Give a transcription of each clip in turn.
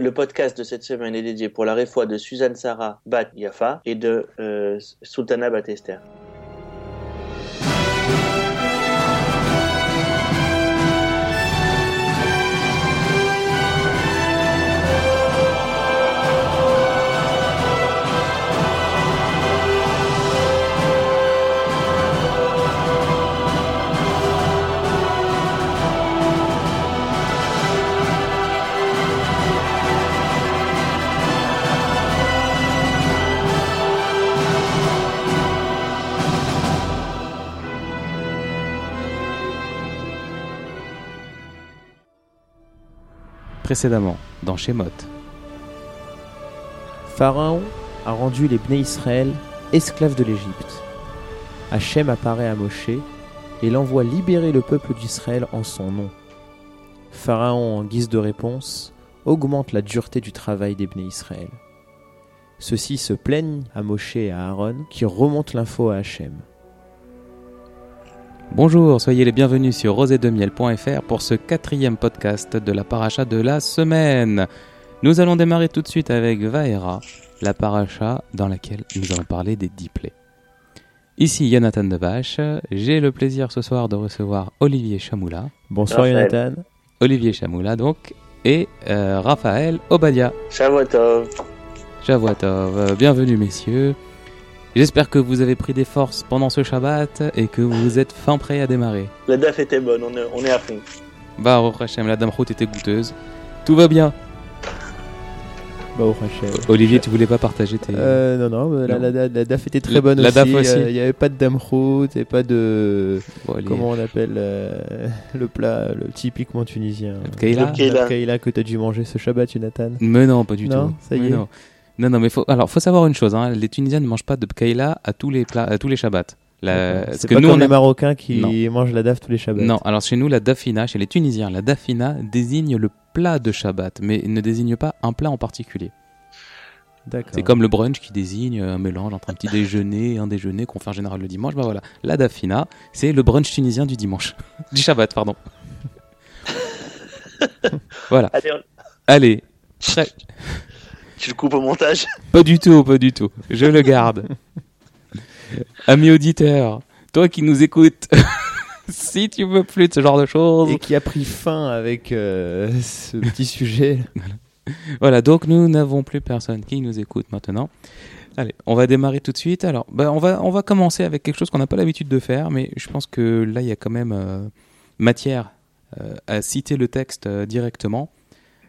Le podcast de cette semaine est dédié pour la réfoie de Suzanne Sarah Bat Yafa et de euh, Sultana Bat précédemment dans Shemot. Pharaon a rendu les Bnei Israël esclaves de l'Égypte. Hachem apparaît à Moshe et l'envoie libérer le peuple d'Israël en son nom. Pharaon, en guise de réponse, augmente la dureté du travail des Bnei Israël. Ceux-ci se plaignent à Moshe et à Aaron qui remontent l'info à Hachem. Bonjour, soyez les bienvenus sur rosédemiel.fr pour ce quatrième podcast de la paracha de la semaine. Nous allons démarrer tout de suite avec Vaera, la paracha dans laquelle nous allons parler des dix plaies. Ici Jonathan Devache, j'ai le plaisir ce soir de recevoir Olivier Chamoula. Bonsoir Raphaël. Jonathan. Olivier Chamoula donc, et euh, Raphaël Obadia. Shavuotov. Shavuotov. Bienvenue messieurs. J'espère que vous avez pris des forces pendant ce Shabbat et que vous êtes fin prêts à démarrer. La DAF était bonne, on est, on est à fond. Baruch Hashem, la dame route était goûteuse. Tout va bien. Bah, Hachem. Olivier, tu voulais pas partager tes... Euh, non, non, bah, la, la- la DAF était très La- bonne la aussi. DAF aussi. euh, Il n'y avait pas de damroute et pas de. Bon. Comment on appelle euh, le plat le typiquement tunisien Le Keila Le Keila. Le Keila que tu as dû manger ce Shabbat, Jonathan. Mais non, pas du Non, tout. ça y Mais est. Non. Non, non, mais faut... alors faut savoir une chose. Hein. Les Tunisiens ne mangent pas de Bkaïla à tous les plats, à tous les Shabbats. La... C'est que pas nous, comme on les a- Marocains qui Non. mangent la DAF tous les Shabbats. Non, alors chez nous, la dafina, chez les Tunisiens, la dafina désigne le plat de Shabbat, mais ne désigne pas un plat en particulier. D'accord. C'est comme le brunch qui désigne un mélange entre un petit déjeuner et un déjeuner qu'on fait en général le dimanche. Bah voilà, la dafina, c'est le brunch tunisien du dimanche. du Shabbat, pardon. voilà, Allez, on- allez. Tu le coupes au montage. Pas du tout, pas du tout. Je le garde. Ami auditeur, toi qui nous écoutes, si tu veux plus de ce genre de choses, Et qui a pris fin avec euh, ce petit sujet. Voilà, donc nous n'avons plus personne qui nous écoute maintenant. Allez, on va démarrer tout de suite. Alors, bah, on, va, on va commencer avec quelque chose qu'on n'a pas l'habitude de faire, mais je pense que là, il y a quand même euh, matière euh, à citer le texte euh, directement.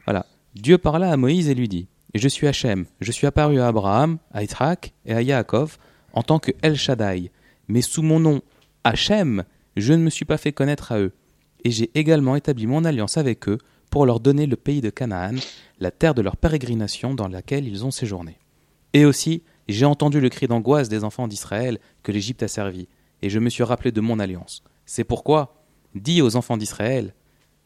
Voilà. Dieu parla à Moïse et lui dit Je suis Hachem, je suis apparu à Abraham, à Yitzhak et à Yaakov en tant que El Shaddai. Mais sous mon nom Hachem, je ne me suis pas fait connaître à eux. Et j'ai également établi mon alliance avec eux pour leur donner le pays de Canaan, la terre de leur pérégrination dans laquelle ils ont séjourné. Et aussi, j'ai entendu le cri d'angoisse des enfants d'Israël que l'Égypte a servi, et je me suis rappelé de mon alliance. C'est pourquoi, dis aux enfants d'Israël,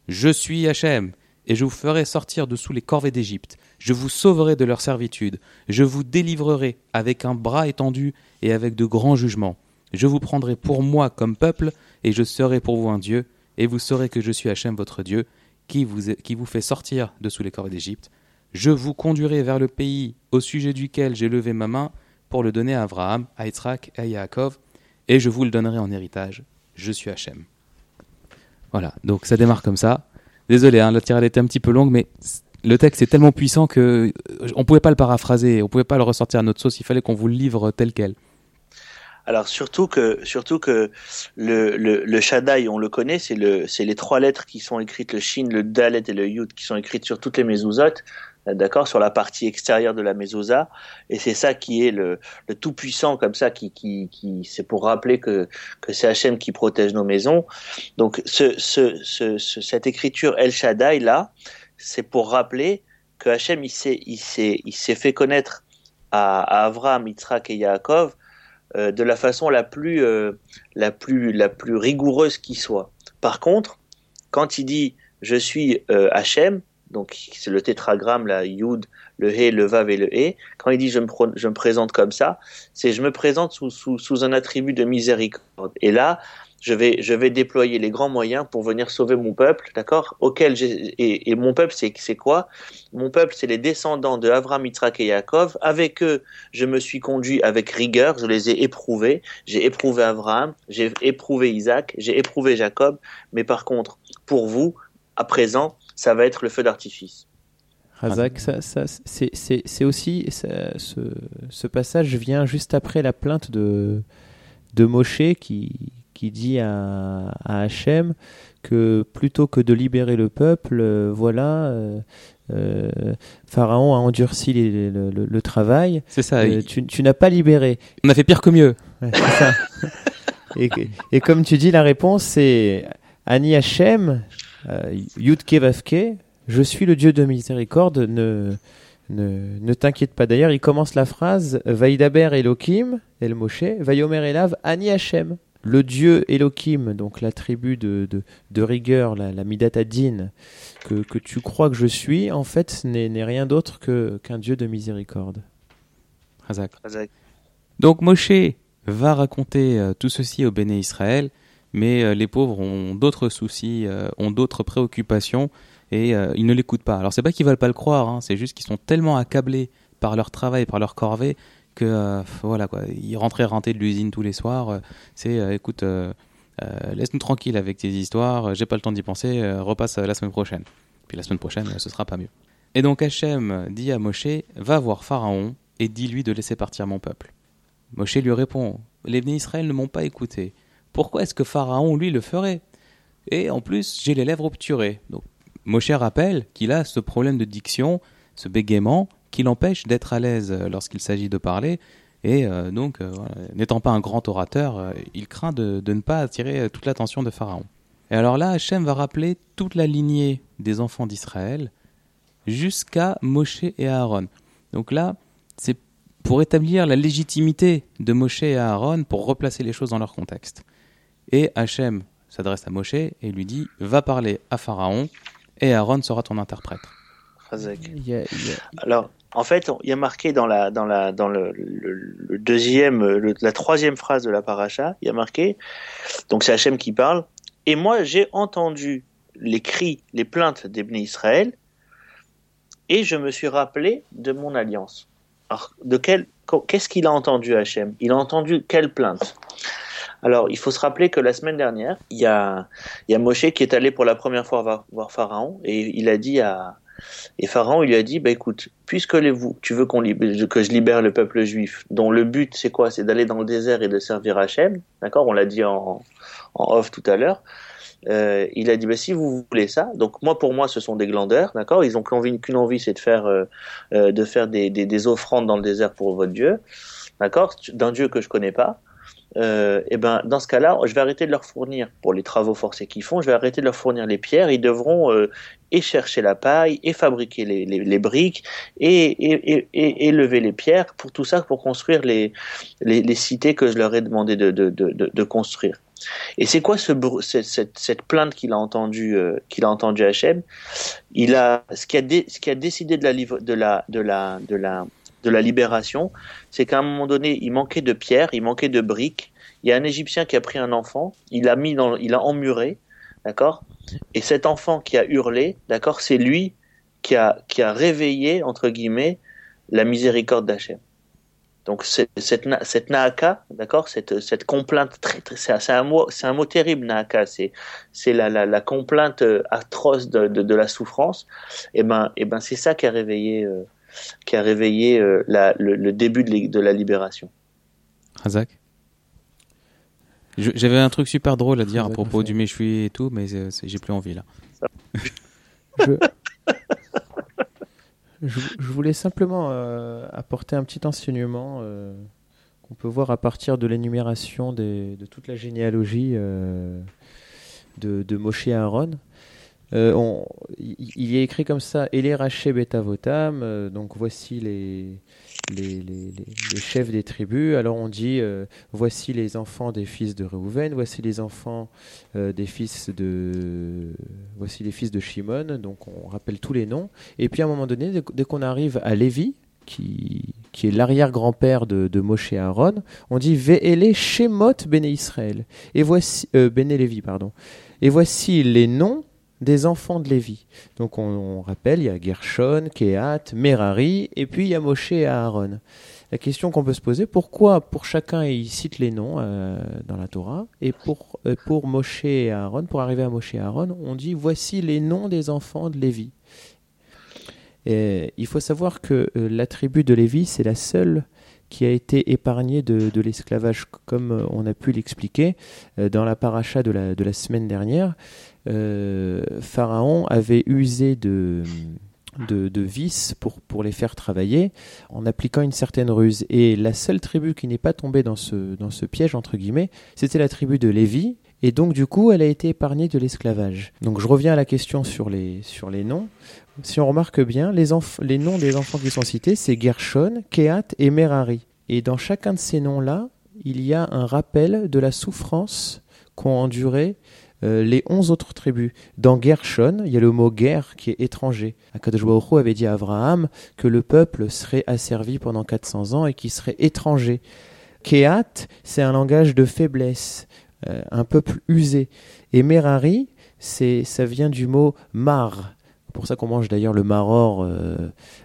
Je suis Hachem, et je vous ferai sortir de sous les corvées d'Égypte, je vous sauverai de leur servitude, je vous délivrerai avec un bras étendu et avec de grands jugements. Je vous prendrai pour moi comme peuple, et je serai pour vous un Dieu, et vous saurez que je suis Hachem votre Dieu, qui vous, qui vous fait sortir de sous les corps d'Égypte. Je vous conduirai vers le pays au sujet duquel j'ai levé ma main pour le donner à Abraham, à Yitzhak et à Yaakov, et je vous le donnerai en héritage. Je suis Hachem. Voilà, donc ça démarre comme ça. Désolé, hein, la tirade était un petit peu longue, mais le texte est tellement puissant que euh, on pouvait pas le paraphraser, on pouvait pas le ressortir à notre sauce, il fallait qu'on vous le livre tel quel. Alors surtout que le, le, Shaddai, on le connaît, c'est le les trois lettres qui sont écrites, le Shin, le Dalet et le Yud, qui sont écrites sur toutes les mezuzot, d'accord, sur la partie extérieure de la mezouza, et c'est ça qui est le, le tout puissant comme ça, qui qui, qui c'est pour rappeler que que c'est Hachem qui protège nos maisons. Donc ce, ce, ce- cette écriture El Shaddai là, c'est pour rappeler que Hachem il s'est il s'est il s'est fait connaître à, à Avraham, Yitzhak et Yaakov euh, de la façon la plus, euh, la plus, la plus rigoureuse qui soit. Par contre, quand il dit je suis euh, Hachem, donc c'est le tétragramme, la Yud, le He, le Vav et le He, quand il dit je me, je me présente comme ça, c'est je me présente sous, sous, sous un attribut de miséricorde. Et là, je vais, je vais déployer les grands moyens pour venir sauver mon peuple, d'accord? Auquel et, et mon peuple, c'est, quoi? Mon peuple, c'est les descendants de Avram, Yitzhak et Yaakov. Avec eux, je me suis conduit avec rigueur, je les ai éprouvés. J'ai éprouvé Abraham, j'ai éprouvé Isaac, j'ai éprouvé Jacob. Mais par contre, pour vous, à présent, ça va être le feu d'artifice. Razak, ça, ça, c'est, aussi ça- ce, ce passage vient juste après la plainte de, de Moshe qui, qui dit à, à Hachem que plutôt que de libérer le peuple, euh, voilà, euh, euh, Pharaon a endurci les- le, le- le travail, C'est ça. euh, il- tu, tu n'as pas libéré. On a fait pire que mieux. Ouais, c'est ça. et, et comme tu dis, la réponse c'est Ani Hachem, euh, Yudke Vavke, je suis le Dieu de miséricorde, ne, ne, ne t'inquiète pas. D'ailleurs, il commence la phrase Vaïdaber Elohim, El Moshe, Vayomer Elav, Ani Hachem. Le Dieu Elohim, donc la tribu de, de, de rigueur, la, la Midat Adin, que, que tu crois que je suis, en fait, n'est n'est rien d'autre que- qu'un Dieu de miséricorde. Razak. Razak. Donc Moshe va raconter euh, tout ceci au Béné Israël, mais euh, les pauvres ont d'autres soucis, euh, ont d'autres préoccupations et euh, ils ne l'écoutent pas. Alors c'est pas qu'ils veulent pas le croire, hein, c'est juste qu'ils sont tellement accablés par leur travail, par leur corvée, que voilà quoi, ils rentraient renter de l'usine tous les soirs. c'est écoute, laisse-nous tranquille avec tes histoires, j'ai pas le temps d'y penser, repasse la semaine prochaine. Puis la semaine prochaine, ce sera pas mieux. Et donc Hachem dit à Moshe, va voir Pharaon et dis-lui de laisser partir mon peuple. Moshe lui répond Les Israël ne m'ont pas écouté. Pourquoi est-ce que Pharaon, lui, le ferait? Et en plus, j'ai les lèvres obturées. Donc, Moshe rappelle qu'il a ce problème de diction, ce bégaiement, qui l'empêche d'être à l'aise euh, lorsqu'il s'agit de parler. Et euh, donc, euh, n'étant pas un grand orateur, il craint de, de ne pas attirer toute l'attention de Pharaon. Et alors là, Hachem va rappeler toute la lignée des enfants d'Israël jusqu'à Moshe et Aaron. Donc là, c'est pour établir la légitimité de Moshe et Aaron pour replacer les choses dans leur contexte. Et Hachem s'adresse à Moshe et lui dit Va parler à Pharaon et Aaron sera ton interprète. Alors, en fait, il y a marqué dans la dans la dans le, le- le deuxième, le- la troisième phrase de la paracha, il y a marqué. Donc c'est Hachem qui parle. Et moi, j'ai entendu les cris, les plaintes des Bnei Israël, et je me suis rappelé de mon alliance. Alors, de quel qu'est-ce qu'il a entendu Hachem? Il a entendu quelle plainte? Alors, il faut se rappeler que la semaine dernière, il y a, Moshe qui est allé pour la première fois voir, Pharaon et il a dit à, et Pharaon, il lui a dit, bah écoute, puisque vous, tu veux que je libère le peuple juif, dont le but c'est quoi? C'est d'aller dans le désert et de servir Hachem, d'accord? On l'a dit en, en off tout à l'heure. Euh, il a dit, bah si vous voulez ça, donc moi pour moi ce sont des glandeurs, d'accord? Ils ont qu'une envie, envie, c'est de faire, euh, euh, de faire des, des, des offrandes dans le désert pour votre Dieu, d'accord? D'un Dieu que je connais pas. Euh, et ben dans ce cas-là, je vais arrêter de leur fournir pour les travaux forcés qu'ils font, je vais arrêter de leur fournir les pierres. Ils devront euh, et chercher la paille et fabriquer les, les, briques et, et, et, et, lever les pierres pour tout ça pour construire les, les, cités que je leur ai demandé de, de, de, de construire. Et c'est quoi ce cette, cette, plainte qu'il a entendu euh, qu'il a entendu Il a ce qui a dé, ce qui a décidé de la de la de la de la de la libération, c'est qu'à un moment donné, il manquait de pierres, il manquait de briques. Il y a un Égyptien qui a pris un enfant, il a mis dans, il a emmuré, d'accord? Et cet enfant qui a hurlé, d'accord, c'est lui qui a qui a réveillé entre guillemets la miséricorde d'Hachem. Donc cette cette naaka, d'accord, cette cette complainte très, très c'est un mot c'est un mot terrible naaka, c'est c'est la, la la complainte atroce de, de, la souffrance. Et ben et ben c'est ça qui a réveillé euh, qui a réveillé euh, la, le, le, début de, de, la libération. Razak? J'avais un truc super drôle à dire à propos du méchoui et tout, mais j'ai plus envie là. Je... je, je, voulais simplement euh, apporter un petit enseignement euh, qu'on peut voir à partir de l'énumération de toute la généalogie euh, de, de Moshe et Aaron. Euh, on, il est écrit comme ça Ele Raché Betavotam, euh, donc voici les, les, les, les, chefs des tribus. Alors on dit euh, voici les enfants des fils de Réhouven, voici les enfants des fils de voici les fils de Shimon. Donc on rappelle tous les noms. Et puis à un moment donné, dès, qu'on arrive à Lévi, qui, qui est l'arrière-grand-père de, de Moshe Aaron, on dit Ve'ele Shemot Bene Israël. Et voici, Bene Lévi, pardon. Et voici les noms des enfants de Lévi. Donc on, rappelle, il y a Gershon, Kehat, Merari, et puis il y a Moshe et Aaron. La question qu'on peut se poser, pourquoi pour chacun il cite les noms euh, dans la Torah, et pour, euh, pour Moshe et Aaron, pour arriver à Moshe et Aaron, on dit voici les noms des enfants de Lévi. Et il faut savoir que euh, la tribu de Lévi, c'est la seule qui a été épargnée de, de l'esclavage, comme euh, on a pu l'expliquer dans la paracha de la, de la semaine dernière. Euh, Pharaon avait usé de, de, vices pour, pour les faire travailler en appliquant une certaine ruse. Et la seule tribu qui n'est pas tombée dans ce, dans ce piège, entre guillemets, c'était la tribu de Lévi. Et donc, du coup, elle a été épargnée de l'esclavage. Donc, je reviens à la question sur les, sur les noms. Si on remarque bien, les, les noms des enfants qui sont cités, c'est Gershon, Kehat et Merari. Et dans chacun de ces noms-là, il y a un rappel de la souffrance qu'ont enduré euh, les onze autres tribus. Dans Gershon, il y a le mot guerre qui est étranger. Akadosh avait dit à Abraham que le peuple serait asservi pendant 400 ans et qu'il serait étranger. Kehat, c'est un langage de faiblesse, euh, un peuple usé. Et Merari, c'est, ça vient du mot mar. Pour ça qu'on mange d'ailleurs le maror euh,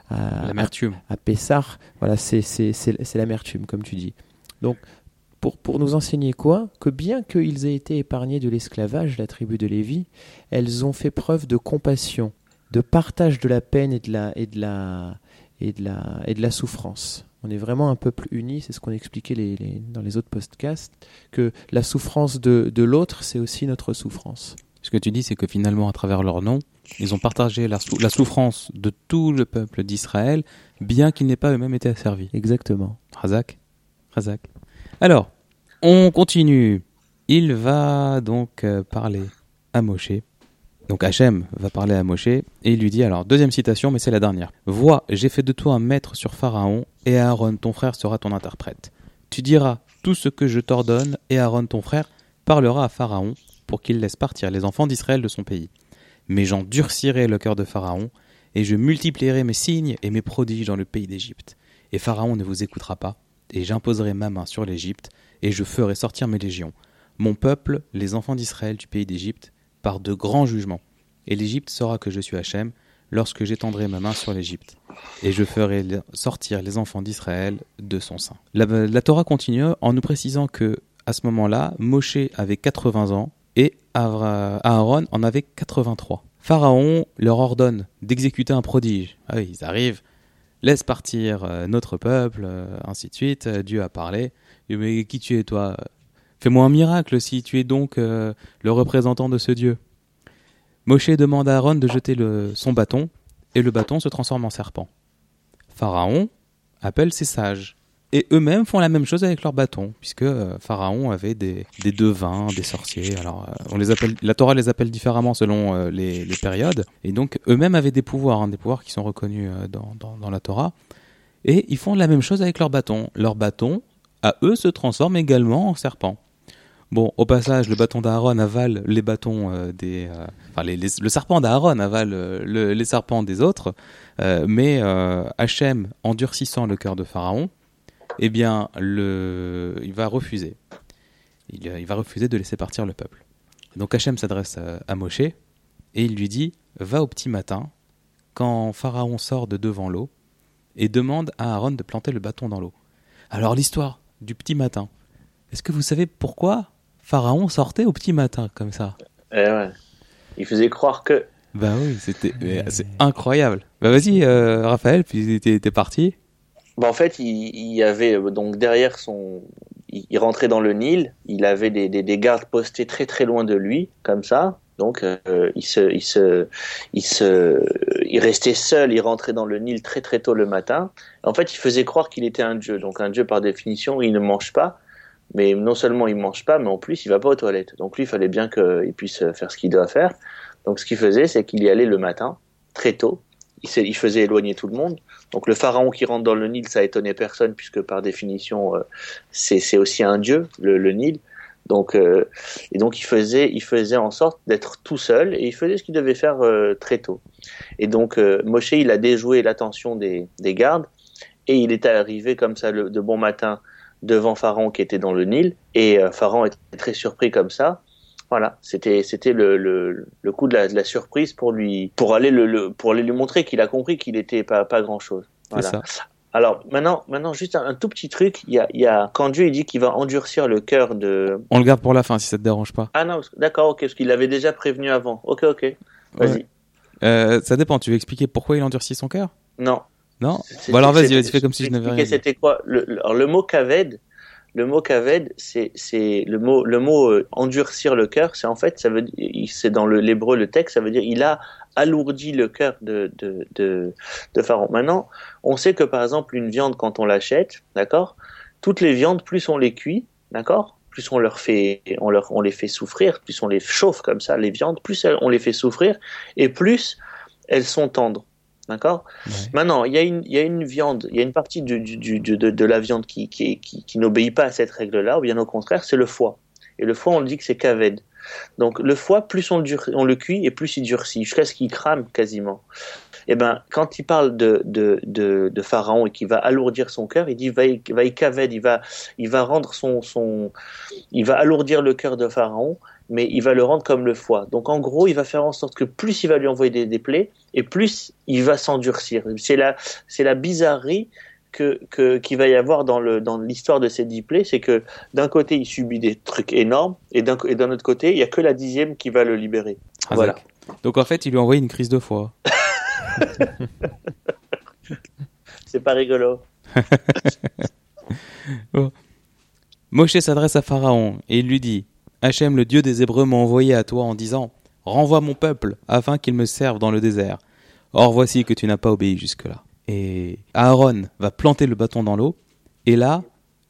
à, L'amertume. à Pessar, voilà, c'est c'est- c'est- c'est l'amertume, comme tu dis. Donc, pour, pour nous enseigner quoi Que bien qu'ils aient été épargnés de l'esclavage, la tribu de Lévi, elles ont fait preuve de compassion, de partage de la peine et de la, et de la, et de la, et de la souffrance. On est vraiment un peuple uni, c'est ce qu'on expliquait les, les- dans les autres podcasts, que la souffrance de, de l'autre, c'est aussi notre souffrance. Ce que tu dis, c'est que finalement, à travers leur nom, ils ont partagé la, sou- la souffrance de tout le peuple d'Israël, bien qu'ils n'aient pas eux-mêmes été asservis. Exactement. Razak? Razak. Alors, on continue. Il va donc euh, parler à Moshe. Donc Hachem va parler à Moshe et il lui dit alors, deuxième citation, mais c'est la dernière. Vois, j'ai fait de toi un maître sur Pharaon et Aaron, ton frère, sera ton interprète. Tu diras tout ce que je t'ordonne et Aaron, ton frère, parlera à Pharaon pour qu'il laisse partir les enfants d'Israël de son pays. Mais j'endurcirai le cœur de Pharaon et je multiplierai mes signes et mes prodiges dans le pays d'Égypte. Et Pharaon ne vous écoutera pas, et j'imposerai ma main sur l'Égypte, et je ferai sortir mes légions, mon peuple, les enfants d'Israël du pays d'Égypte, par de grands jugements. Et l'Égypte saura que je suis Hachem, lorsque j'étendrai ma main sur l'Égypte, et je ferai sortir les enfants d'Israël de son sein. La, Torah continue en nous précisant que, à ce moment-là, Moshe avait 80 ans, et Aaron en avait 83. Pharaon leur ordonne d'exécuter un prodige. Ah ils arrivent, laisse partir euh, notre peuple, euh, ainsi de suite. Euh, Dieu a parlé. Mais qui tu es, toi? Fais-moi un miracle si tu es donc le représentant de ce Dieu. Moshe demande à Aaron de jeter son bâton, et le bâton se transforme en serpent. Pharaon appelle ses sages. Et eux-mêmes font la même chose avec leur bâton, puisque euh, Pharaon avait des, des devins, des sorciers. Alors, euh, on les appelle, la Torah les appelle différemment selon euh, les, périodes. Et donc, eux-mêmes avaient des pouvoirs, hein, des pouvoirs qui sont reconnus dans, dans, la Torah. Et ils font la même chose avec leur bâton. Leur bâton, à eux, se transforme également en serpent. Bon, au passage, le bâton d'Aaron avale les bâtons des. enfin, le serpent d'Aaron avale le- les serpents des autres. Mais Hachem, endurcissant le cœur de Pharaon, eh bien, le, il va refuser. Il, il va refuser de laisser partir le peuple. Donc Hachem s'adresse à, à Moshe et il lui dit Va au petit matin, quand Pharaon sort de devant l'eau, et demande à Aaron de planter le bâton dans l'eau. Alors l'histoire du petit matin. Est-ce que vous savez pourquoi Pharaon sortait au petit matin comme ça? Eh ouais. Il faisait croire que. Bah oui, c'était c'est incroyable. Bah vas-y euh, Raphaël, puis t'es parti. Bah, en fait, il, y avait euh, donc derrière son. Il, rentrait dans le Nil. Il avait des, des, des gardes postés très très loin de lui, comme ça. Donc euh, il se, il se, il se, il restait seul. Il rentrait dans le Nil très très tôt le matin. En fait, il faisait croire qu'il était un dieu. Donc un dieu par définition, il ne mange pas. Mais non seulement il mange pas, mais en plus il va pas aux toilettes. Donc lui, il fallait bien qu'il puisse faire ce qu'il doit faire. Donc ce qu'il faisait, c'est qu'il y allait le matin, très tôt. Il, faisait éloigner tout le monde. Donc le pharaon qui rentre dans le Nil, ça étonnait personne puisque par définition, euh, c'est aussi un dieu, le, Nil. Donc euh, et donc il faisait, il faisait en sorte d'être tout seul et il faisait ce qu'il devait faire euh, très tôt. Et donc Moshe, il a déjoué l'attention des, des gardes et il est arrivé comme ça le, de bon matin devant Pharaon qui était dans le Nil, et Pharaon était très surpris comme ça. Voilà, c'était c'était le, le, le coup de la, de la surprise pour lui pour aller le, le pour aller lui montrer qu'il a compris qu'il était pas pas grand chose. C'est ça. Alors maintenant, maintenant juste un, un tout petit truc. Il y a, y a quand Dieu il dit qu'il va endurcir le cœur de. On le garde pour la fin si ça te dérange pas. Ah non, d'accord, ok, parce qu'il l'avait déjà prévenu avant. Ok, ok. Vas-y. Ouais. Euh, ça dépend. Tu veux expliquer pourquoi il endurcit son cœur? Non. Non? Bon alors vas-y, vas-y, fais comme si je n'avais rien. C'était quoi le, le- alors, le mot kaved Le mot kaved, c'est le mot euh, endurcir le cœur. C'est en fait ça veut c'est dans l'hébreu le texte ça veut dire il a alourdi le cœur de Pharaon. Maintenant, on sait que par exemple une viande quand on l'achète, d'accord, toutes les viandes plus on les cuit, d'accord, plus on leur fait on les fait souffrir, plus on les chauffe comme ça les viandes, plus on les fait souffrir et plus elles sont tendres. D'accord Ouais. Maintenant, il y, a une, il y a une viande, il y a une partie du, du, du- de, de, la viande qui, qui, qui, qui n'obéit pas à cette règle-là, ou bien au contraire, c'est le foie. Et le foie, on le dit que c'est kaved. Donc le foie, plus on le, on le cuit et plus il durcit, jusqu'à ce qu'il crame quasiment. Et ben, quand il parle de, de, de, de Pharaon et qu'il va alourdir son cœur, il dit va il va, il va rendre son, son, il va alourdir le cœur de Pharaon, mais il va le rendre comme le foie. Donc en gros, il va faire en sorte que plus il va lui envoyer des, des plaies, et plus il va s'endurcir. C'est la, c'est la bizarrerie que, que, qu'il va y avoir dans, le, dans l'histoire de ces dix plaies, c'est que d'un côté, il subit des trucs énormes, et d'un, et d'un autre côté, il y a que la dixième qui va le libérer. Ah, voilà. Donc en fait, il lui a envoyé une crise de foie. C'est pas rigolo. Moshe s'adresse à Pharaon et il lui dit Hachem, le Dieu des Hébreux, m'a envoyé à toi en disant Renvoie mon peuple afin qu'il me serve dans le désert. Or voici que tu n'as pas obéi jusque-là. Et Aaron va planter le bâton dans l'eau et là,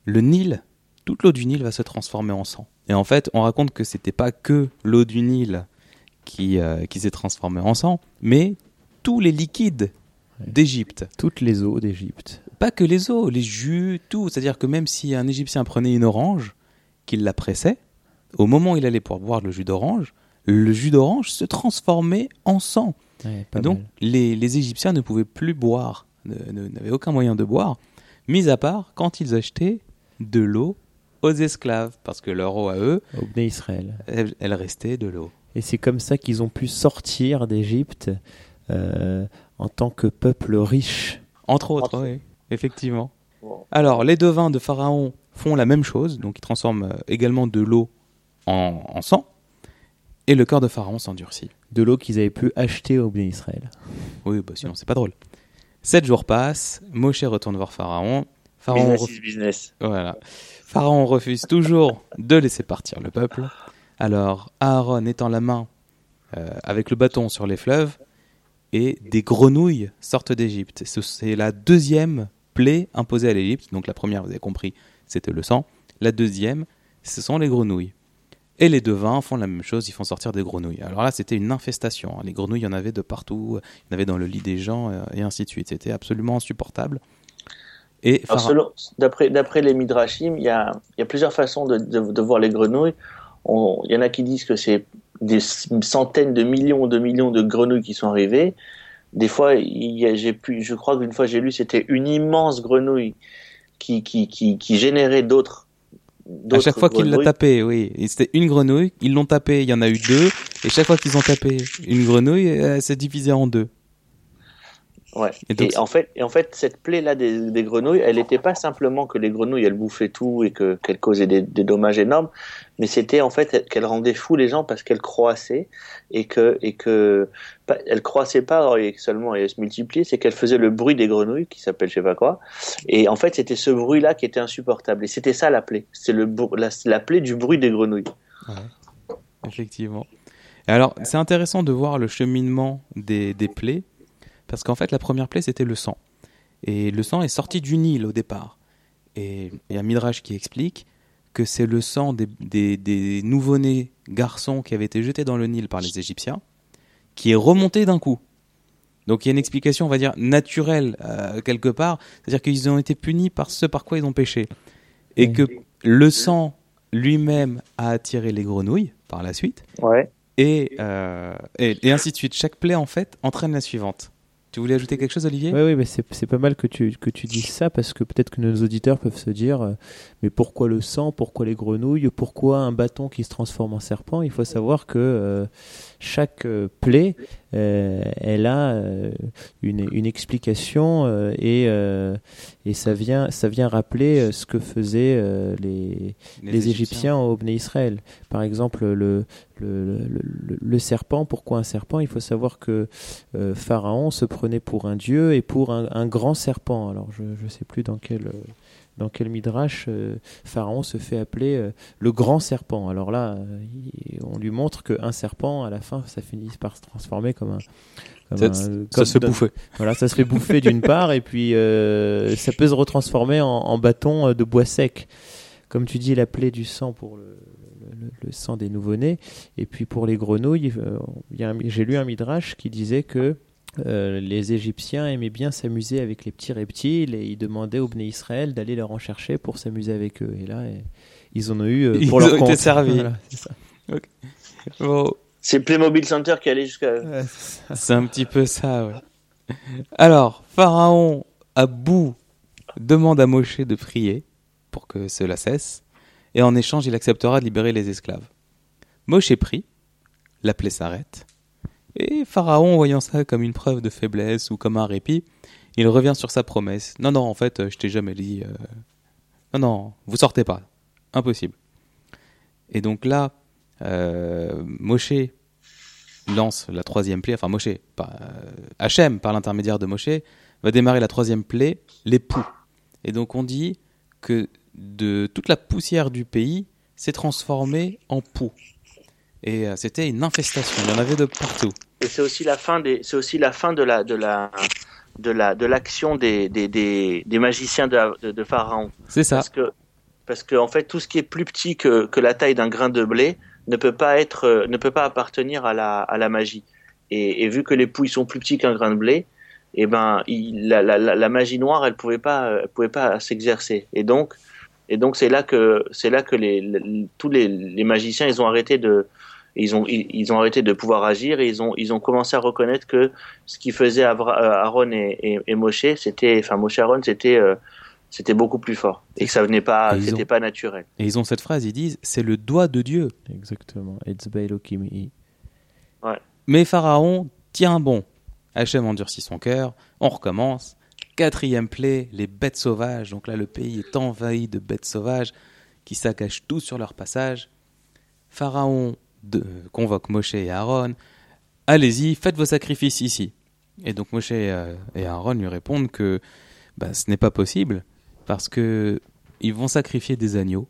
le Nil, toute l'eau du Nil va se transformer en sang. Et en fait, on raconte que c'était pas que l'eau du Nil qui, euh, qui s'est transformée en sang, mais tous les liquides d'Égypte Toutes les eaux d'Égypte. pas que les eaux, les jus, tout. C'est-à-dire que même si un Égyptien prenait une orange, qu'il la pressait, au moment où il allait pour boire le jus d'orange, le jus d'orange se transformait en sang. Ouais, Et pas donc les, les Égyptiens ne pouvaient plus boire, n'avaient aucun moyen de boire, mis à part quand ils achetaient de l'eau aux esclaves, parce que leur eau à eux, Au Bnei Israël. elle, elle restait de l'eau. Et c'est comme ça qu'ils ont pu sortir d'Égypte euh, en tant que peuple riche. Entre autres, Entre- oui, effectivement. Alors, les devins de Pharaon font la même chose, donc ils transforment euh, également de l'eau en, en sang, et le cœur de Pharaon s'endurcit. De l'eau qu'ils avaient pu acheter au Bnei Israël. Oui, bah sinon c'est pas drôle. Sept jours passent, Moshe retourne voir Pharaon. Pharaon, Business ref- is business. voilà. Pharaon refuse toujours de laisser partir le peuple. Alors Aaron étend la main euh, avec le bâton sur les fleuves et des grenouilles sortent d'Égypte. Ce- C'est la deuxième plaie imposée à l'Égypte. Donc la première, vous avez compris, c'était le sang. La deuxième, ce sont les grenouilles. Et les devins font la même chose, ils font sortir des grenouilles. Alors là, c'était une infestation. hein. Les grenouilles, il y en avait de partout, il y en avait dans le lit des gens, euh, et ainsi de suite. C'était absolument insupportable. Et d'après, les Midrashim, il y a, plusieurs façons de, de, voir les grenouilles. Il y en a qui disent que c'est des centaines de millions de millions de grenouilles qui sont arrivées. Des fois, j'ai pu, je crois qu'une fois j'ai lu, c'était une immense grenouille qui, qui, qui, qui générait d'autres. À chaque fois qu'il l'a grenouilles. tapé, oui. C'était une grenouille, ils l'ont tapé, il y en a eu deux, et chaque fois qu'ils ont tapé une grenouille, elle s'est divisée en deux. Ouais. Et en fait, et en fait, cette plaie-là des, des grenouilles, elle n'était pas simplement que les grenouilles elles bouffaient tout et que qu'elles causaient des, des dommages énormes, mais c'était en fait qu'elles rendaient fous les gens parce qu'elles croissaient et que et que pas- elles croissaient pas seulement et elles se multipliaient, c'est qu'elles faisaient le bruit des grenouilles qui s'appelle je sais pas quoi. Et en fait, c'était ce bruit-là qui était insupportable. Et c'était ça la plaie. C'est le la, la plaie du bruit des grenouilles. Effectivement. Et alors, c'est intéressant de voir le cheminement des, des plaies, parce qu'en fait, la première plaie, c'était le sang. Et le sang est sorti du Nil au départ. Et il y a Midrash qui explique que c'est le sang des, des, des nouveau-nés garçons qui avaient été jetés dans le Nil par les Égyptiens, qui est remonté d'un coup. Donc il y a une explication, on va dire, naturelle euh, quelque part, c'est-à-dire qu'ils ont été punis par ce par quoi ils ont péché. Et que le sang lui-même a attiré les grenouilles par la suite, Ouais. et, euh, et, et ainsi de suite. Chaque plaie, en fait, entraîne la suivante. Tu voulais ajouter quelque chose, Olivier? Oui, oui, mais c'est pas mal que tu, que tu dises ça parce que peut-être que nos auditeurs peuvent se dire euh, mais pourquoi le sang? Pourquoi les grenouilles? Pourquoi un bâton qui se transforme en serpent? Il faut savoir que euh, chaque euh, plaie, euh, elle a euh, une, une explication et, et ça, vient, ça vient rappeler ce que faisaient les, les, Égyptiens au Bné Israël. Par exemple, le, le, le, serpent, pourquoi un serpent? Il faut savoir que euh, Pharaon se prenait pour un dieu et pour un, un grand serpent. Alors, je ne sais plus dans quel, dans quel midrash euh, Pharaon se fait appeler euh, le grand serpent. Alors là, euh, il- on lui montre qu'un serpent, à la fin, ça finit par se transformer comme un. Comme Ça, un- ça comme se fait bouffer. voilà, ça se fait bouffer d'une part, et puis ça peut se retransformer en, en bâton de bois sec. Comme tu dis, la plaie du sang pour le, le- le sang des nouveau-nés. Et puis pour les grenouilles, j'ai lu un midrash qui disait que euh, les Égyptiens aimaient bien s'amuser avec les petits reptiles et ils demandaient au Bné Israël d'aller leur en chercher pour s'amuser avec eux. Et là, eh, ils en ont eu euh, Ils pour ont leur été compte. servis. Voilà, c'est ça. Bon, C'est Playmobil Center qui allait jusqu'à. Ouais, c'est un petit peu ça, ouais. Alors, Pharaon, à bout, demande à Moshe de prier pour que cela cesse, et en échange, il acceptera de libérer les esclaves. Moshe prie, la plaie s'arrête, et Pharaon, voyant ça comme une preuve de faiblesse ou comme un répit, il revient sur sa promesse. Non, non, en fait, je t'ai jamais dit. euh, Non, non, vous sortez pas. Impossible. Et donc là, euh, Moshe lance la troisième plaie, enfin Moshe, pas, euh, Hachem, par l'intermédiaire de Moshe, va démarrer la troisième plaie, les poux. Et donc on dit que de toute la poussière du pays s'est transformée en poux. Et euh, c'était une infestation, il y en avait de partout. Et c'est aussi la fin des, c'est aussi la fin de la, de la, de la, de l'action des, des, des, des magiciens de, de, de Pharaon. C'est ça. Parce que, parce que en fait, tout ce qui est plus petit que, que la taille d'un grain de blé ne peut pas être, ne peut pas appartenir à la, à la magie. Et, et vu que les pouilles sont plus petits qu'un grain de blé, et ben, il- la, la, la, magie noire, elle pouvait pas, euh, elle pouvait pas s'exercer. Et donc, et donc c'est là que, c'est là que les, les- tous les, les magiciens, ils ont arrêté de, ils ont, ils, ils ont arrêté de pouvoir agir et ils ont, ils ont commencé à reconnaître que ce qui faisait Avra- euh, Aaron et, et, et Moshe, c'était, enfin Moshe Aaron, c'était, euh, c'était beaucoup plus fort et que ça venait pas, c'était ont- pas naturel. Et ils ont cette phrase, ils disent, c'est le doigt de Dieu. Exactement. Etzba Elohim. I. Mais Pharaon tient bon. Hachem endurcit son cœur, on recommence. Quatrième plaie, les bêtes sauvages. Donc là, le pays est envahi de bêtes sauvages qui saccagent tout sur leur passage. Pharaon convoque Moshe et Aaron. Allez-y, faites vos sacrifices ici. Et donc Moshe euh, et Aaron lui répondent que bah, ce n'est pas possible parce que ils vont sacrifier des agneaux.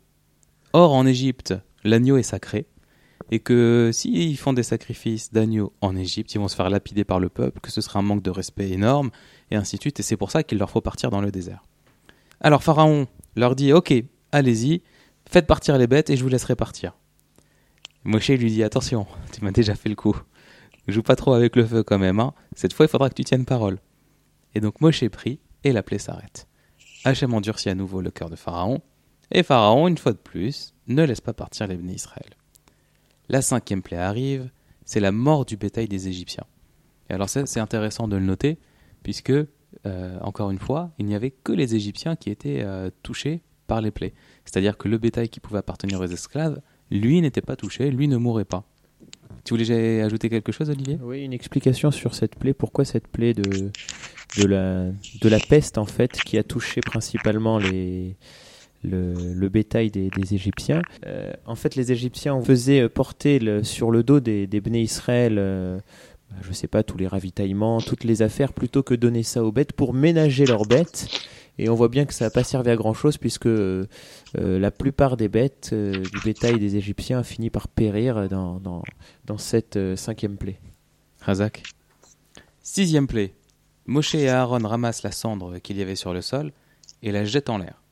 Or, en Égypte, l'agneau est sacré et que s'ils font des sacrifices d'agneaux en Égypte, ils vont se faire lapider par le peuple, que ce sera un manque de respect énorme, et ainsi de suite, et c'est pour ça qu'il leur faut partir dans le désert. Alors Pharaon leur dit, ok, allez-y, faites partir les bêtes et je vous laisserai partir. Moshe lui dit, attention, tu m'as déjà fait le coup, joue pas trop avec le feu quand même, hein. cette fois il faudra que tu tiennes parole. Et donc Moshe prie, et la plaie s'arrête. Hachem endurcit à nouveau le cœur de Pharaon, et Pharaon, une fois de plus, ne laisse pas partir les bénis Israël. La cinquième plaie arrive, c'est la mort du bétail des Égyptiens. Et alors c'est intéressant de le noter, puisque, euh, encore une fois, il n'y avait que les Égyptiens qui étaient euh, touchés par les plaies. C'est-à-dire que le bétail qui pouvait appartenir aux esclaves, lui n'était pas touché, lui ne mourait pas. Tu voulais ajouter quelque chose, Olivier? Oui, une explication sur cette plaie. Pourquoi cette plaie de, de, la, de la peste, en fait, qui a touché principalement les, le, le bétail des, des Égyptiens? Euh, en fait, les Égyptiens faisaient porter le- sur le dos des, des Bné Israël, euh, bah, je sais pas, tous les ravitaillements, toutes les affaires, plutôt que donner ça aux bêtes pour ménager leurs bêtes. Et on voit bien que ça n'a pas servi à grand chose puisque euh, la plupart des bêtes euh, du bétail des Égyptiens a fini par périr dans, dans, dans cette euh, cinquième plaie. Razak. Sixième plaie. Moshe et Aaron ramassent la cendre qu'il y avait sur le sol et la jettent en l'air.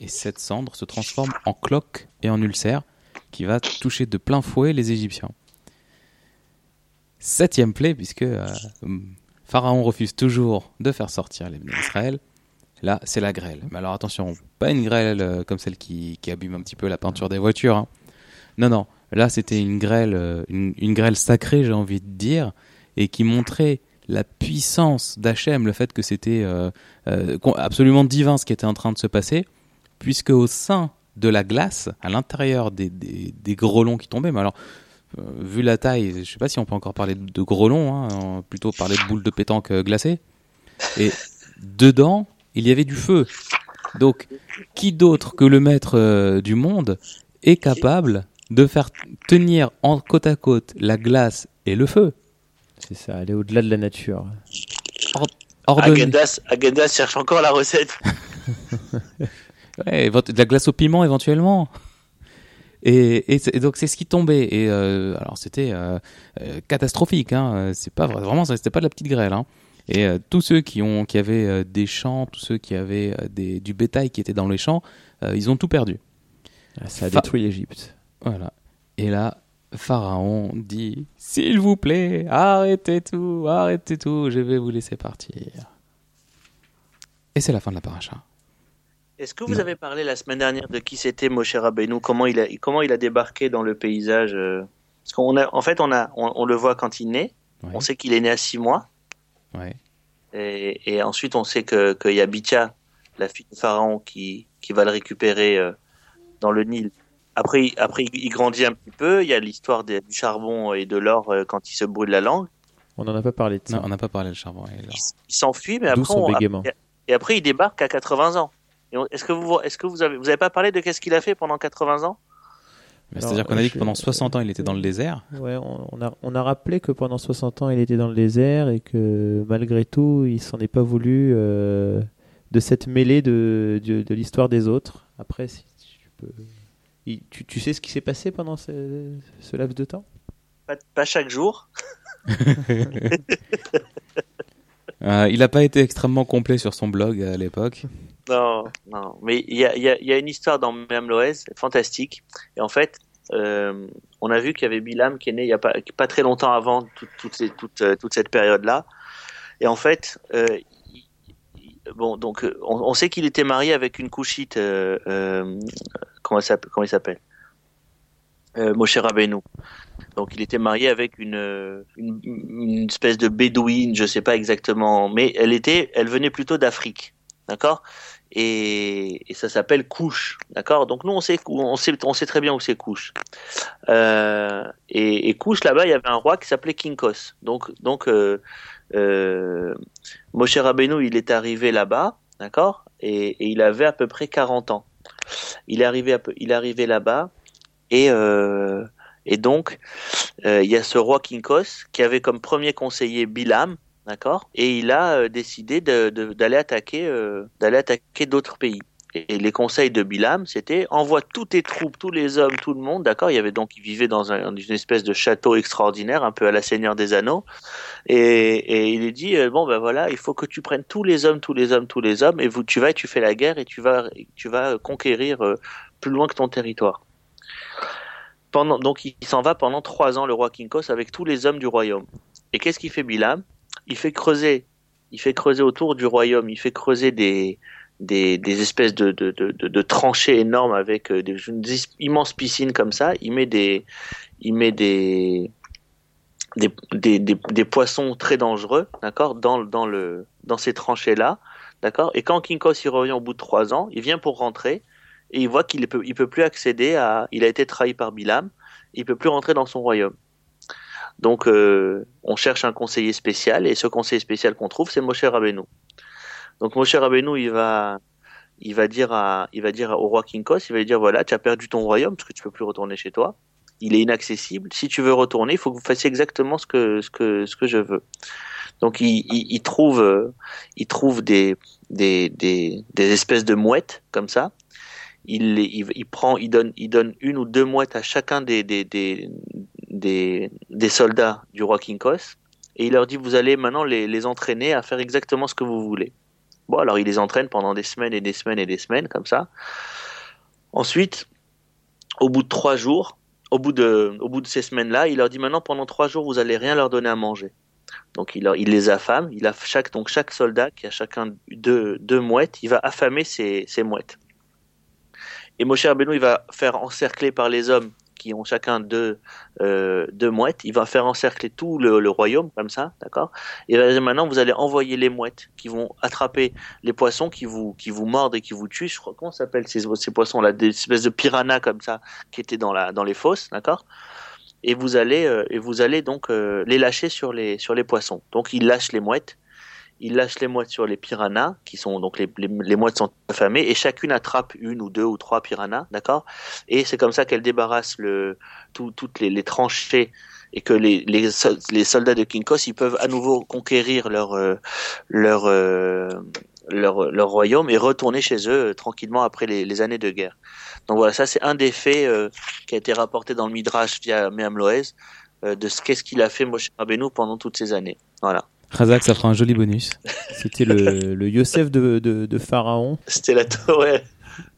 Et cette cendre se transforme en cloque et en ulcère qui va toucher de plein fouet les Égyptiens. Septième plaie, puisque euh, Pharaon refuse toujours de faire sortir les bénis d'Israël. Là, c'est la grêle. Mais alors attention, pas une grêle euh, comme celle qui, qui abîme un petit peu la peinture des voitures. hein. Non, non. Là, c'était une grêle, euh, une, grêle sacrée, j'ai envie de dire, et qui montrait la puissance d'Hachem, le fait que c'était euh, absolument divin ce qui était en train de se passer, puisque au sein de la glace, à l'intérieur des, des, grelons qui tombaient, mais alors, vu la taille, je ne sais pas si on peut encore parler de grelons, hein, plutôt parler de boules de pétanque glacées, et dedans, il y avait du feu. Donc, qui d'autre que le maître du monde est capable de faire tenir en côte à côte la glace et le feu? C'est ça, aller au-delà de la nature. Agendas, cherche encore la recette. ouais, de la glace au piment éventuellement. Et, donc c'est ce qui tombait. Et euh, alors c'était euh, euh, catastrophique. Hein. C'est pas vraiment, c'était pas de la petite grêle. Hein. Et tous ceux qui ont, qui avaient des champs, tous ceux qui avaient des, du bétail qui était dans les champs, ils ont tout perdu. Ah, ça a détruit l'Égypte. Voilà. Et là, Pharaon dit S'il vous plaît, arrêtez tout, arrêtez tout, je vais vous laisser partir. Et c'est la fin de la paracha. Est-ce que vous avez parlé la semaine dernière de qui c'était Moshe Rabbeinu? Comment il, a, comment il a débarqué dans le paysage euh, Parce qu'on a, en fait, on, a, on, le voit quand il naît. On sait qu'il est né à six mois. Ouais. Et, et, ensuite, on sait qu'il que y a Bitia, la fille de Pharaon, qui, qui va le récupérer euh, dans le Nil après, après, il grandit un petit peu. Il y a l'histoire du charbon et de l'or euh, quand il se brûle la langue. On n'en a pas parlé de ça. Non, on n'a pas parlé de charbon et l'or. Il, s'enfuit, mais après, on, et après, il débarque à 80 ans. Est-ce que vous, est-ce que vous avez, vous avez pas parlé de qu'est-ce qu'il a fait pendant 80 ans? C'est-à-dire qu'on a dit que pendant 60 ans, il était dans le désert. Ouais, on, a, on a rappelé que pendant 60 ans, il était dans le désert et que malgré tout, il s'en est pas voulu euh, de cette mêlée de, de, de l'histoire des autres. Après, si tu peux tu, sais ce qui s'est passé pendant ce, laps de temps? Pas, chaque jour. Euh, il n'a pas été extrêmement complet sur son blog à l'époque. Non, non. Mais il y a, une histoire dans Mme Loès, fantastique. Et en fait, euh, on a vu qu'il y avait Bilam qui est né il n'y a pas, très longtemps avant toute, euh, cette période-là. Et en fait, bon, donc on, sait qu'il était marié avec une couchite comment, il s'appelle? Euh, Moshe Rabbeinu. Donc il était marié avec une, une, espèce de bédouine, je sais pas exactement, mais elle était, elle venait plutôt d'Afrique, d'accord? Et, ça s'appelle couche, d'accord? Donc nous on sait, on sait, on sait très bien où c'est couche. Euh, et, et couche là-bas, il y avait un roi qui s'appelait Kinkos. Donc donc euh, euh, Moshe Rabbeinu, il est arrivé là-bas, d'accord? Et, et il avait à peu près 40 ans. Il est arrivé, il est arrivé là-bas et euh, et donc euh, il y a ce roi Kinkos qui avait comme premier conseiller Bilam, d'accord, et il a euh, décidé d'aller attaquer d'aller attaquer d'autres pays. Et les conseils de Bilam, c'était envoie tous tes troupes, tous les hommes, tout le monde, d'accord? Il y avait donc, il vivait dans une espèce de château extraordinaire, un peu à la Seigneur des Anneaux. Et, il est dit, euh, bon ben voilà, il faut que tu prennes tous les hommes, tous les hommes, tous les hommes, et vous, tu vas et tu fais la guerre et tu vas, tu vas conquérir euh, plus loin que ton territoire. Donc il s'en va pendant trois ans, le roi Kinkos, avec tous les hommes du royaume. Et qu'est-ce qu'il fait Bilam? Il fait creuser, il fait creuser autour du royaume, il fait creuser des des, espèces de, de, de, tranchées énormes avec euh, des, immenses piscines comme ça. Il met des, il met des, des, des, poissons très dangereux, d'accord, dans, dans, le, dans ces tranchées-là, d'accord. Et quand Kinkos il revient au bout de trois ans, il vient pour rentrer et il voit qu'il peut, il peut plus accéder à, il a été trahi par Bilam, il peut plus rentrer dans son royaume. Donc, euh, on cherche un conseiller spécial et ce conseiller spécial qu'on trouve, c'est Moshe Rabbeinu. Donc mon cher Abénou, il va, il va dire à, il va dire au roi Kinkos, il va lui dire voilà, tu as perdu ton royaume parce que tu peux plus retourner chez toi. Il est inaccessible. Si tu veux retourner, il faut que vous fassiez exactement ce que, ce que, ce que je veux. Donc il, il, trouve, il trouve des, des, des, des espèces de mouettes comme ça. Il, prend, il donne, il donne une ou deux mouettes à chacun des, des, des, des, soldats du roi Kinkos et il leur dit vous allez maintenant les, les entraîner à faire exactement ce que vous voulez. Bon, alors il les entraîne pendant des semaines et des semaines et des semaines comme ça. Ensuite, au bout de trois jours, au bout de, au bout de ces semaines-là, il leur dit maintenant pendant trois jours vous allez rien leur donner à manger. Donc il, il les affame. Il a chaque donc chaque soldat qui a chacun deux, deux mouettes, il va affamer ses, ses mouettes. Et Moshe Rabbeinu, il va faire encercler par les hommes qui ont chacun deux, euh, deux mouettes. Il va faire encercler tout le, royaume comme ça, d'accord? Et maintenant, vous allez envoyer les mouettes qui vont attraper les poissons qui vous, qui vous mordent et qui vous tuent. Je crois comment ça s'appelle ces, ces poissons-là, des espèces de piranhas comme ça qui étaient dans la, dans les fosses, d'accord? Et vous allez, euh, et vous allez donc euh, les lâcher sur les, sur les poissons. Donc, il lâche les mouettes il lâche les mouettes sur les piranhas, qui sont donc les, les, les sont affamées, et chacune attrape une ou deux ou trois piranhas, d'accord? Et c'est comme ça qu'elle débarrasse le, tout, toutes les, tranchées et que les, les, soldats de Kinkos ils peuvent à nouveau conquérir leur euh, leur, euh, leur leur royaume et retourner chez eux euh, tranquillement après les, années de guerre. Donc voilà, ça c'est un des faits qui a été rapporté dans le Midrash via Meam Loez euh, de ce qu'est-ce qu'il a fait Moshe Rabbeinu pendant toutes ces années. Voilà. Razak, ça fera un joli bonus. C'était le, le Yosef de, de, de Pharaon. C'était la ouais.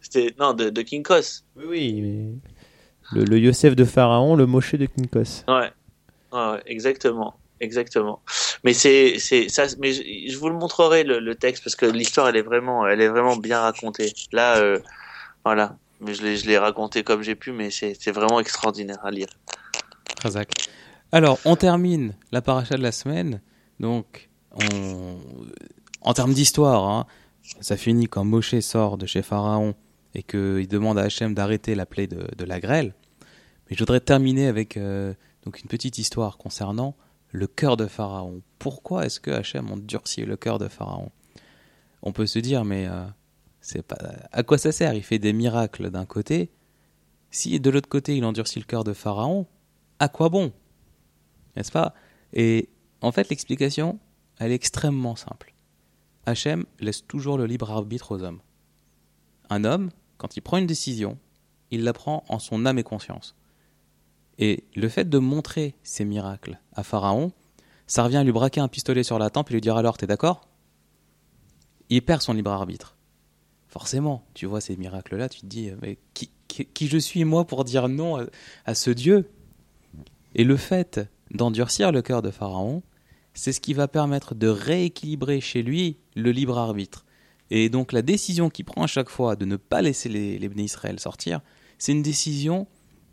C'était non de, de King Kos. Oui, oui. Mais... Le, le, Yosef de Pharaon, le Moshe de King Kos. Ouais. ouais, exactement, exactement. Mais c'est c'est ça. Mais je, je, vous le montrerai le, le texte parce que l'histoire elle est vraiment elle est vraiment bien racontée. Là, euh, voilà. Mais je l'ai je l'ai raconté comme j'ai pu, mais c'est c'est vraiment extraordinaire à lire. Razak. Alors, on termine la paracha de la semaine. Donc, on... en termes d'histoire, hein, ça finit quand Moshe sort de chez Pharaon et qu'il demande à Hachem d'arrêter la plaie de, de, la grêle. Mais je voudrais terminer avec euh, donc une petite histoire concernant le cœur de Pharaon. Pourquoi est-ce que Hachem endurcit le cœur de Pharaon? On peut se dire, mais euh, c'est pas à quoi ça sert? Il fait des miracles d'un côté. Si de l'autre côté il endurcit le cœur de Pharaon, à quoi bon? N'est-ce pas? Et en fait, l'explication, elle est extrêmement simple. Hachem laisse toujours le libre arbitre aux hommes. Un homme, quand il prend une décision, il la prend en son âme et conscience. Et le fait de montrer ces miracles à Pharaon, ça revient à lui braquer un pistolet sur la tempe et lui dire alors, t'es d'accord? Il perd son libre arbitre. Forcément, tu vois ces miracles-là, tu te dis, mais qui, je suis moi pour dire non à, à ce Dieu? Et le fait d'endurcir le cœur de Pharaon, c'est ce qui va permettre de rééquilibrer chez lui le libre arbitre. Et donc la décision qu'il prend à chaque fois de ne pas laisser les, les Israël sortir, c'est une décision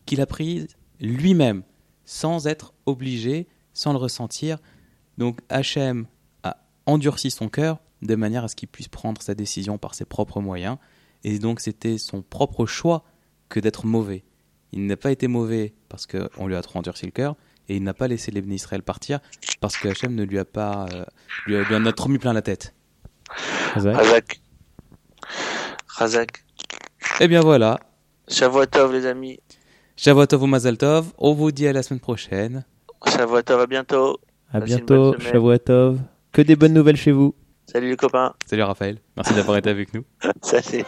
qu'il a prise lui-même, sans être obligé, sans le ressentir. Donc Hachem a endurci son cœur de manière à ce qu'il puisse prendre sa décision par ses propres moyens. Et donc c'était son propre choix que d'être mauvais. Il n'a pas été mauvais parce qu'on lui a trop endurci le cœur, et il n'a pas laissé les Israël partir parce que Hachem ne lui a pas euh, lui, a, lui en a trop mis plein la tête. Razak. Razak. Et bien voilà. Shavuotov les amis. Shavuotov ou Mazal Tov. On vous dit à la semaine prochaine. Shavuotov à bientôt. À Passez bientôt. Shavuotov. Que des bonnes nouvelles chez vous. Salut les copains. Salut Raphaël. Merci d'avoir été avec nous. Salut.